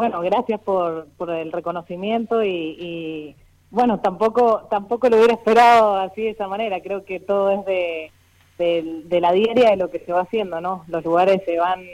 bueno, gracias por, por el reconocimiento y, bueno, tampoco tampoco lo hubiera esperado así de esa manera. Creo que todo es de, de, la diaria de lo que se va haciendo, ¿no? Los lugares se van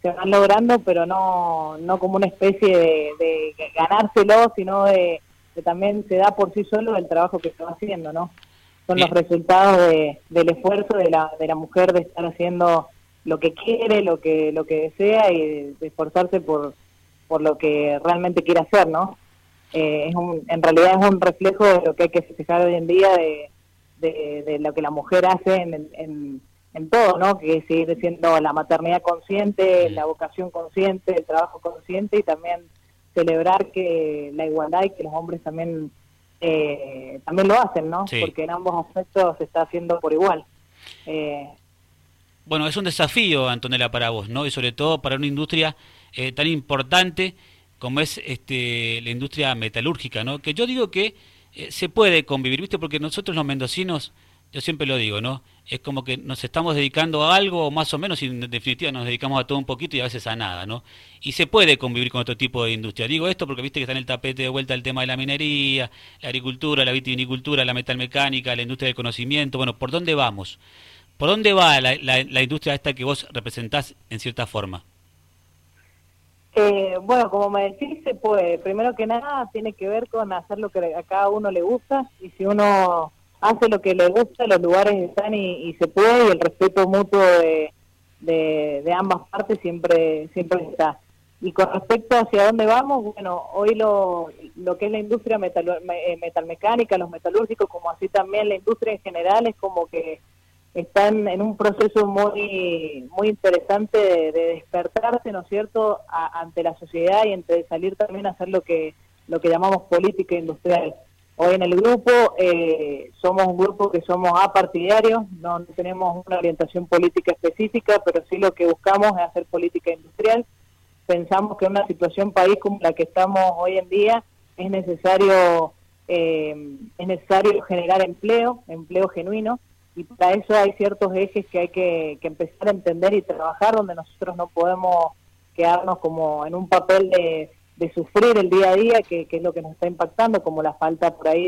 se van logrando, pero no no como una especie de, de ganárselo, sino de, que también se da por sí solo el trabajo que se va haciendo, ¿no? Son los resultados de, del esfuerzo de la, de la mujer de estar haciendo lo que quiere, lo que lo que desea y de esforzarse por por lo que realmente quiere hacer, ¿no? Eh, es un, en realidad es un reflejo de lo que hay que festejar hoy en día, de, de, lo que la mujer hace en, en, en, todo, ¿no? Que es seguir siendo la maternidad consciente, la vocación consciente, el trabajo consciente y también celebrar que la igualdad y que los hombres también eh, también lo hacen, ¿no? Porque en ambos aspectos se está haciendo por igual. Eh, bueno, es un desafío, Antonella, para vos, ¿no? Y sobre todo para una industria eh, tan importante como es este, la industria metalúrgica, ¿no? Que yo digo que eh, se puede convivir, ¿viste? Porque nosotros los mendocinos, yo siempre lo digo, ¿no? Es como que nos estamos dedicando a algo, más o menos, y en definitiva nos dedicamos a todo un poquito y a veces a nada, ¿no? Y se puede convivir con otro tipo de industria. Digo esto porque viste que está en el tapete de vuelta el tema de la minería, la agricultura, la vitivinicultura, la metalmecánica, la industria del conocimiento. Bueno, ¿por dónde vamos? ¿Por dónde va la, industria esta que vos representás en cierta forma? Eh, bueno, como me decís, se puede. Primero que nada, tiene que ver con hacer lo que a cada uno le gusta y si uno hace lo que le gusta, los lugares están y, se puede y el respeto mutuo de, de, ambas partes siempre siempre está. Y con respecto hacia dónde vamos, bueno, hoy lo, lo que es la industria metal, eh, metalmecánica, los metalúrgicos, como así también la industria en general, es como que están en un proceso muy muy interesante de, despertarse, ¿no es cierto?, ante la sociedad y entre salir también a hacer lo que lo que llamamos política industrial. Hoy en el grupo eh, somos un grupo que somos apartidarios, no, no tenemos una orientación política específica, pero sí lo que buscamos es hacer política industrial. Pensamos que en una situación país como la que estamos hoy en día es necesario eh, es necesario generar empleo, empleo genuino, y para eso hay ciertos ejes que hay que, empezar a entender y trabajar donde nosotros no podemos quedarnos como en un papel de, sufrir el día a día, que, es lo que nos está impactando, como la falta por ahí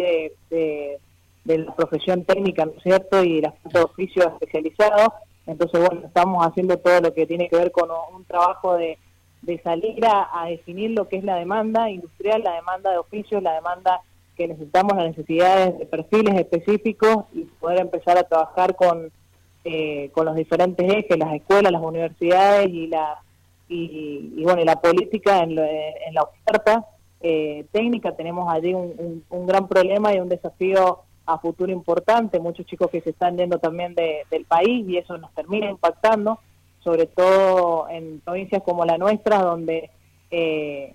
de, de, la profesión técnica, ¿no es cierto?, y la falta de oficios especializados. Entonces, bueno, estamos haciendo todo lo que tiene que ver con un trabajo de, de salir a definir lo que es la demanda industrial, la demanda de oficios, la demanda que necesitamos las necesidades de perfiles específicos y poder empezar a trabajar con, eh, con los diferentes ejes, las escuelas, las universidades y la y, bueno la política en, en la oferta eh, técnica. Tenemos allí un, un, gran problema y un desafío a futuro importante, muchos chicos que se están yendo también del país y eso nos termina impactando, sobre todo en provincias como la nuestra, donde eh,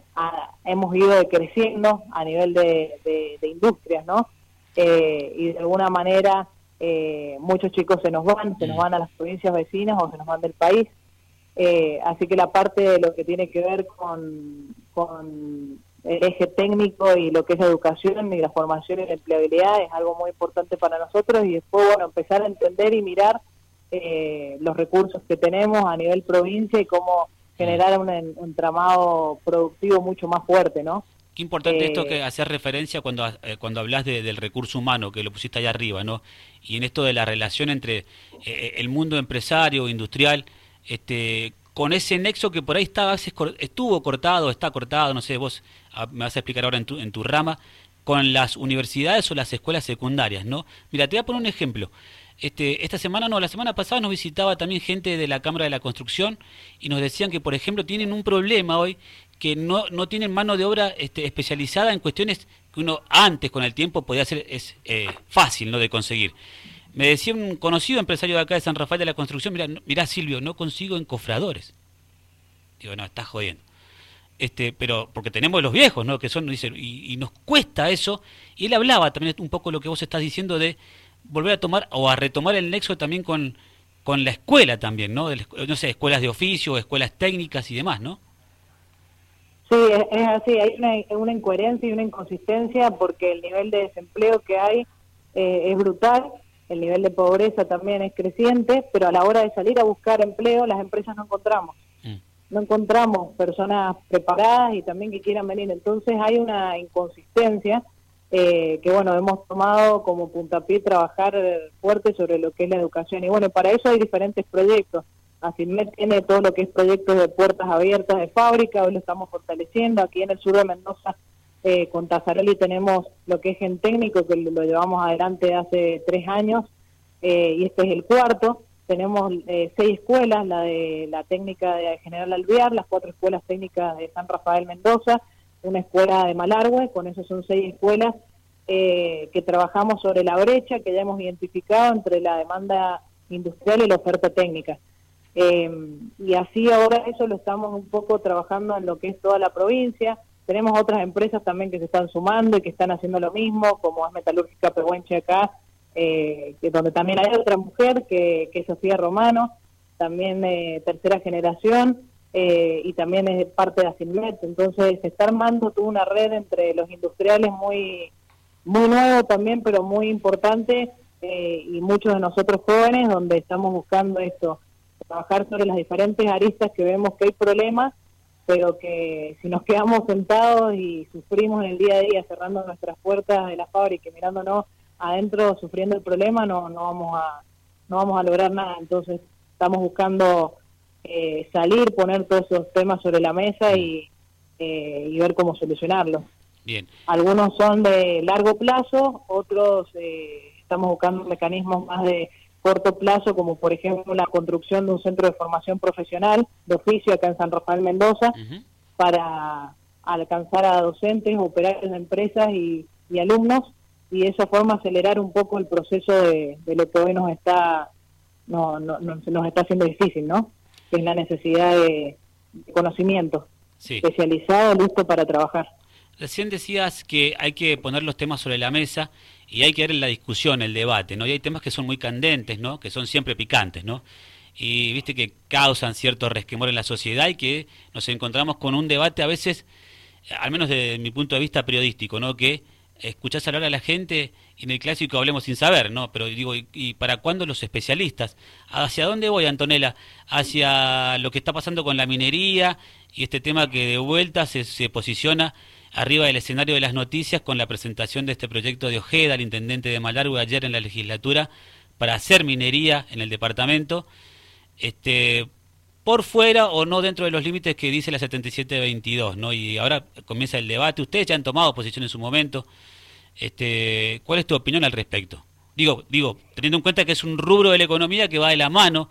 hemos ido creciendo a nivel de, industrias, ¿no? Eh, y de alguna manera eh, muchos chicos se nos van, se nos van a las provincias vecinas o se nos van del país. Eh, así que la parte de lo que tiene que ver con, con el eje técnico y lo que es la educación y la formación y la empleabilidad es algo muy importante para nosotros y después, bueno, empezar a entender y mirar los recursos que tenemos a nivel provincia y cómo generar un entramado productivo mucho más fuerte, ¿no? Qué importante esto que eh, hacer referencia cuando, eh, cuando hablas del recurso humano, que lo pusiste allá arriba, ¿no? Y en esto de la relación entre eh, el mundo empresario, industrial, este, con ese nexo que por ahí estaba, estuvo cortado, está cortado, no sé, vos me vas a explicar ahora en tu, en tu rama, con las universidades o las escuelas secundarias, ¿no? Mira, te voy a poner un ejemplo. Este, esta semana, no, la semana pasada nos visitaba también gente de la Cámara de la Construcción y nos decían que, por ejemplo, tienen un problema hoy, que no, no tienen mano de obra este, especializada en cuestiones que uno antes, con el tiempo, podía hacer es eh, fácil ¿no? de conseguir. Me decía un conocido empresario de acá de San Rafael de la Construcción, mira Silvio, no consigo encofradores. Digo, no, estás jodiendo. Este, pero porque tenemos los viejos, ¿no? Que son, dice, y, y, nos cuesta eso. Y él hablaba también un poco lo que vos estás diciendo de volver a tomar o a retomar el nexo también con, con la escuela también, ¿no? no sé, escuelas de oficio, escuelas técnicas y demás, ¿no? Sí, es, así, hay una, una, incoherencia y una inconsistencia porque el nivel de desempleo que hay eh, es brutal, el nivel de pobreza también es creciente, pero a la hora de salir a buscar empleo las empresas no encontramos. Mm. no encontramos personas preparadas y también que quieran venir. Entonces hay una inconsistencia eh, que, bueno, hemos tomado como puntapié trabajar fuerte sobre lo que es la educación. Y bueno, para eso hay diferentes proyectos. ASINMED tiene todo lo que es proyectos de puertas abiertas de fábrica, hoy lo estamos fortaleciendo. Aquí en el sur de Mendoza, eh, con Tazarelli, tenemos lo que es Gen Técnico, que lo llevamos adelante hace tres años, eh, y este es el cuarto tenemos eh, seis escuelas, la de la técnica de General Alvear, las cuatro escuelas técnicas de San Rafael Mendoza, una escuela de Malargüe, con eso son seis escuelas eh, que trabajamos sobre la brecha que ya hemos identificado entre la demanda industrial y la oferta técnica. Em, y así ahora eso lo estamos un poco trabajando en lo que es toda la provincia. Tenemos otras empresas también que se están sumando y que están haciendo lo mismo, como es Metalúrgica Pehuenche acá, eh, donde también hay otra mujer que, que es Sofía Romano, también eh, tercera generación, eh, y también es parte de Asilmet. Entonces se está armando toda una red entre los industriales muy, muy nuevo también, pero muy importante, y muchos de nosotros jóvenes, donde estamos buscando esto, trabajar sobre las diferentes aristas que vemos que hay problemas, pero que si nos quedamos sentados y sufrimos en el día a día cerrando nuestras puertas de la fábrica y mirándonos adentro sufriendo el problema no, no vamos a no vamos a lograr nada entonces estamos buscando eh, salir poner todos esos temas sobre la mesa y, eh, y ver cómo solucionarlos bien. Algunos son de largo plazo otros eh, estamos buscando mecanismos más de corto plazo como por ejemplo la construcción de un centro de formación profesional de oficio acá en San Rafael Mendoza para alcanzar a docentes operarios de empresas y, y alumnos y de esa forma acelerar un poco el proceso de, lo que hoy nos está no, no, nos está haciendo difícil, ¿no? Que es la necesidad de, conocimiento especializado, listo para trabajar. Recién decías que hay que poner los temas sobre la mesa y hay que ver la discusión, el debate, ¿no? Y hay temas que son muy candentes, ¿no? Que son siempre picantes, ¿no? Y viste que causan cierto resquemor en la sociedad y que nos encontramos con un debate a veces, al menos desde mi punto de vista periodístico, ¿no? Que escuchás hablar a la gente y en el clásico hablemos sin saber, ¿no? Pero digo, ¿y, para cuándo los especialistas? ¿Hacia dónde voy, Antonella? Hacia lo que está pasando con la minería y este tema que de vuelta se, se posiciona arriba del escenario de las noticias con la presentación de este proyecto de Ojeda, el intendente de Malargüe, ayer en la legislatura, para hacer minería en el departamento. Este, por fuera o no dentro de los límites que dice la 7722, ¿no? Y ahora comienza el debate. Ustedes ya han tomado posición en su momento. Este, ¿Cuál es tu opinión al respecto? Digo, digo, teniendo en cuenta que es un rubro de la economía que va de la mano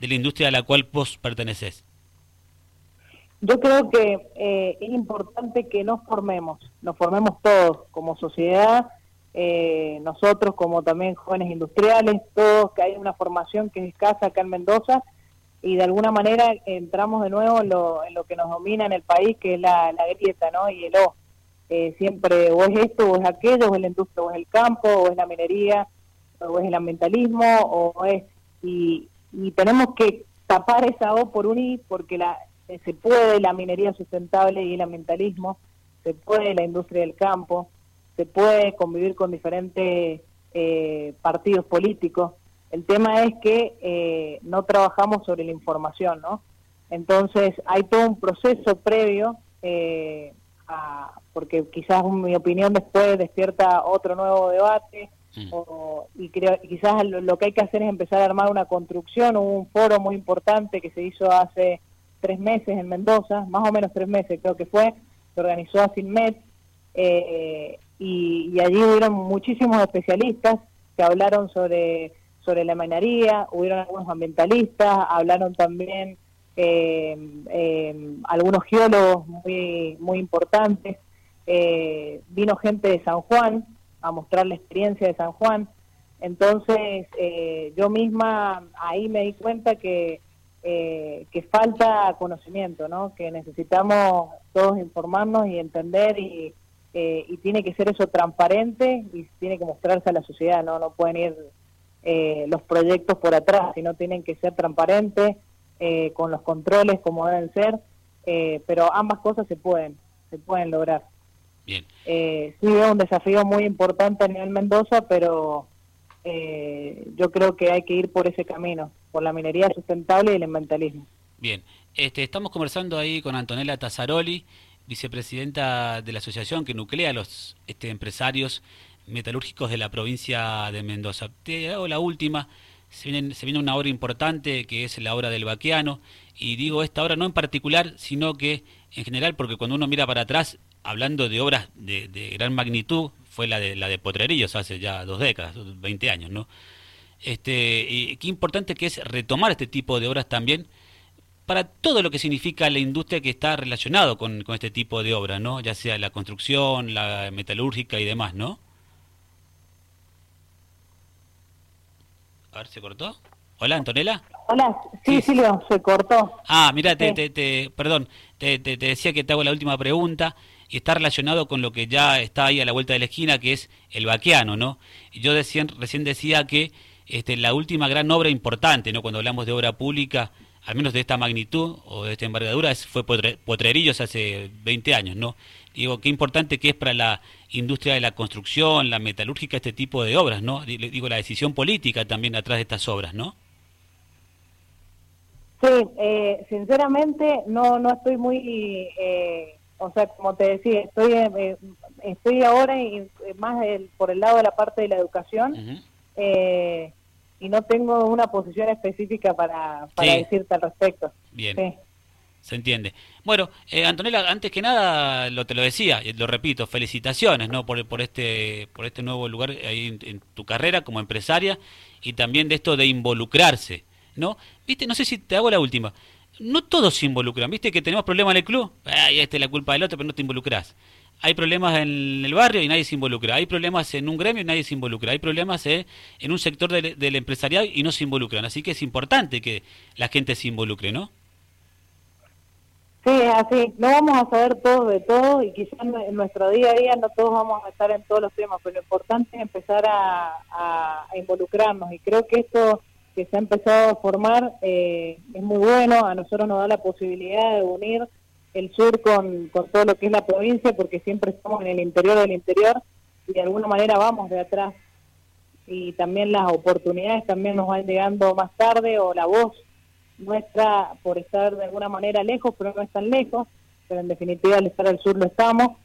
de la industria a la cual vos perteneces. Yo creo que eh, es importante que nos formemos, nos formemos todos como sociedad, eh, nosotros como también jóvenes industriales, todos, que hay una formación que es escasa acá en Mendoza y de alguna manera entramos de nuevo en lo, en lo que nos domina en el país, que es la, grieta, ¿no? Y el O. Eh, siempre o es esto, o es aquello, o es la industria, o es el campo, o es la minería, o es el ambientalismo, o es... Y, tenemos que tapar esa O por unir, porque la, se puede la minería sustentable y el ambientalismo, se puede la industria del campo, se puede convivir con diferentes eh, partidos políticos, el tema es que eh, no trabajamos sobre la información, ¿no? Entonces hay todo un proceso previo, eh, porque quizás mi opinión después despierta otro nuevo debate, mm. y creo, quizás lo, que hay que hacer es empezar a armar una construcción, un foro muy importante que se hizo hace tres meses en Mendoza, más o menos tres meses creo que fue, se organizó a Sinmet, eh, y, y allí hubieron muchísimos especialistas que hablaron sobre sobre la minería, hubieron algunos ambientalistas, hablaron también eh, eh, algunos geólogos muy, muy importantes, eh, vino gente de San Juan a mostrar la experiencia de San Juan, entonces yo misma ahí me di cuenta que, que falta conocimiento, ¿no? que necesitamos todos informarnos y entender y, y tiene que ser eso transparente y tiene que mostrarse a la sociedad, no, no pueden ir eh, los proyectos por atrás, sino tienen que ser transparentes, eh, con los controles como deben ser, eh, pero ambas cosas se pueden, se pueden lograr. Bien. sí, es un desafío muy importante a nivel Mendoza, pero yo creo que hay que ir por ese camino, por la minería sustentable y el ambientalismo. Bien, Este, estamos conversando ahí con Antonella Tazzaroli, vicepresidenta de la asociación que nuclea a los este, empresarios metalúrgicos de la provincia de Mendoza. Te hago la última. Se viene, se viene una obra importante que es la obra del Baqueano y digo esta obra no en particular sino que en general porque cuando uno mira para atrás hablando de obras de, de gran magnitud fue la de la de Potrerillos hace ya dos décadas 20 años no este y qué importante que es retomar este tipo de obras también para todo lo que significa la industria que está relacionado con, con este tipo de obras, ¿no? Ya sea la construcción, la metalúrgica y demás, ¿no? A ver, ¿se cortó? Hola, Antonella. Hola, sí, sí, Silvio, se cortó. Ah, mira, te, te, te, perdón, te, te, decía que te hago la última pregunta y está relacionado con lo que ya está ahí a la vuelta de la esquina, que es el vaqueano, ¿no? Y yo decía, recién decía que este, la última gran obra importante, ¿no? Cuando hablamos de obra pública, al menos de esta magnitud o de esta envergadura, fue Potrerillos hace 20 años, ¿no? Digo, qué importante que es para la industria de la construcción, la metalúrgica, este tipo de obras, ¿no? Digo, la decisión política también atrás de estas obras, ¿no? Sí, eh, sinceramente no no estoy muy, eh, o sea, como te decía, estoy eh, estoy ahora más por el lado de la parte de la educación y no tengo una posición específica para, para decirte al respecto. Bien. Se entiende. Bueno, eh, Antonella, antes que nada, lo te lo decía, lo repito, felicitaciones, ¿no? Por, por este por este nuevo lugar ahí en, tu carrera como empresaria y también de esto de involucrarse, ¿no? Viste, no sé si te hago la última. No todos se involucran, ¿viste? Que tenemos problemas en el club, ay, esta es la culpa del otro, pero no te involucras hay problemas en el barrio y nadie se involucra, hay problemas en un gremio y nadie se involucra, hay problemas eh, en un sector del, empresariado y no se involucran. Así que es importante que la gente se involucre, ¿no? Sí, así. No vamos a saber todo de todo y quizás en nuestro día a día no todos vamos a estar en todos los temas, pero lo importante es empezar a, involucrarnos y creo que esto que se ha empezado a formar eh, es muy bueno, a nosotros nos da la posibilidad de unir el sur con, con todo lo que es la provincia, porque siempre estamos en el interior del interior y de alguna manera vamos de atrás. Y también las oportunidades también nos van llegando más tarde o la voz nuestra por estar de alguna manera lejos, pero no es tan lejos, pero en definitiva al estar al sur lo estamos.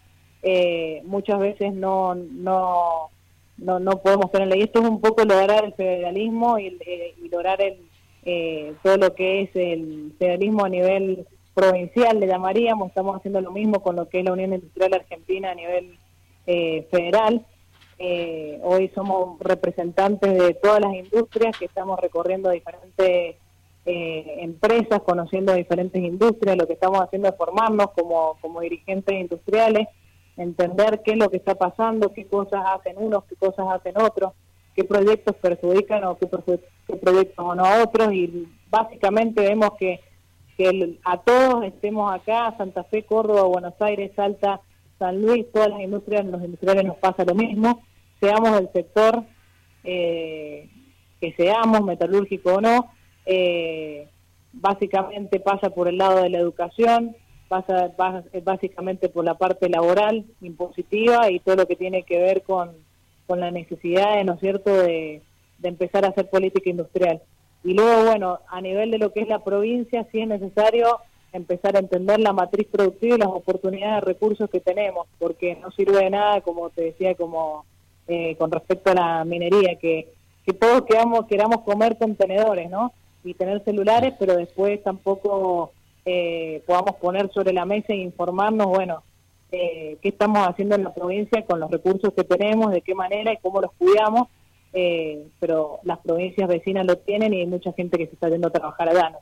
Eh, muchas veces no, no, no, no podemos tenerle. Y esto es un poco lograr el federalismo y, eh, y lograr el, eh, todo lo que es el federalismo a nivel provincial, le llamaríamos, estamos haciendo lo mismo con lo que es la Unión Industrial Argentina a nivel eh, federal. Eh, hoy somos representantes de todas las industrias que estamos recorriendo diferentes eh, empresas, conociendo diferentes industrias, lo que estamos haciendo es formarnos como, como dirigentes industriales, entender qué es lo que está pasando, qué cosas hacen unos, qué cosas hacen otros, qué proyectos perjudican o qué, qué proyectos o no a otros y básicamente vemos que que a todos estemos acá, Santa Fe, Córdoba, Buenos Aires, Salta, San Luis, todas las industrias, los industriales nos pasa lo mismo, seamos del sector eh, que seamos, metalúrgico o no, eh, básicamente pasa por el lado de la educación, pasa, básicamente por la parte laboral, impositiva y todo lo que tiene que ver con, con la necesidad, ¿no es cierto?, de empezar a hacer política industrial. Y luego, bueno, a nivel de lo que es la provincia, sí es necesario empezar a entender la matriz productiva y las oportunidades de recursos que tenemos, porque no sirve de nada, como te decía, como eh, con respecto a la minería, que, que todos queramos, queramos comer contenedores, ¿no? Y tener celulares, pero después tampoco eh, podamos poner sobre la mesa e informarnos, bueno, eh, qué estamos haciendo en la provincia con los recursos que tenemos, de qué manera y cómo los cuidamos eh, pero las provincias vecinas lo tienen y hay mucha gente que se está yendo a trabajar allá, ¿no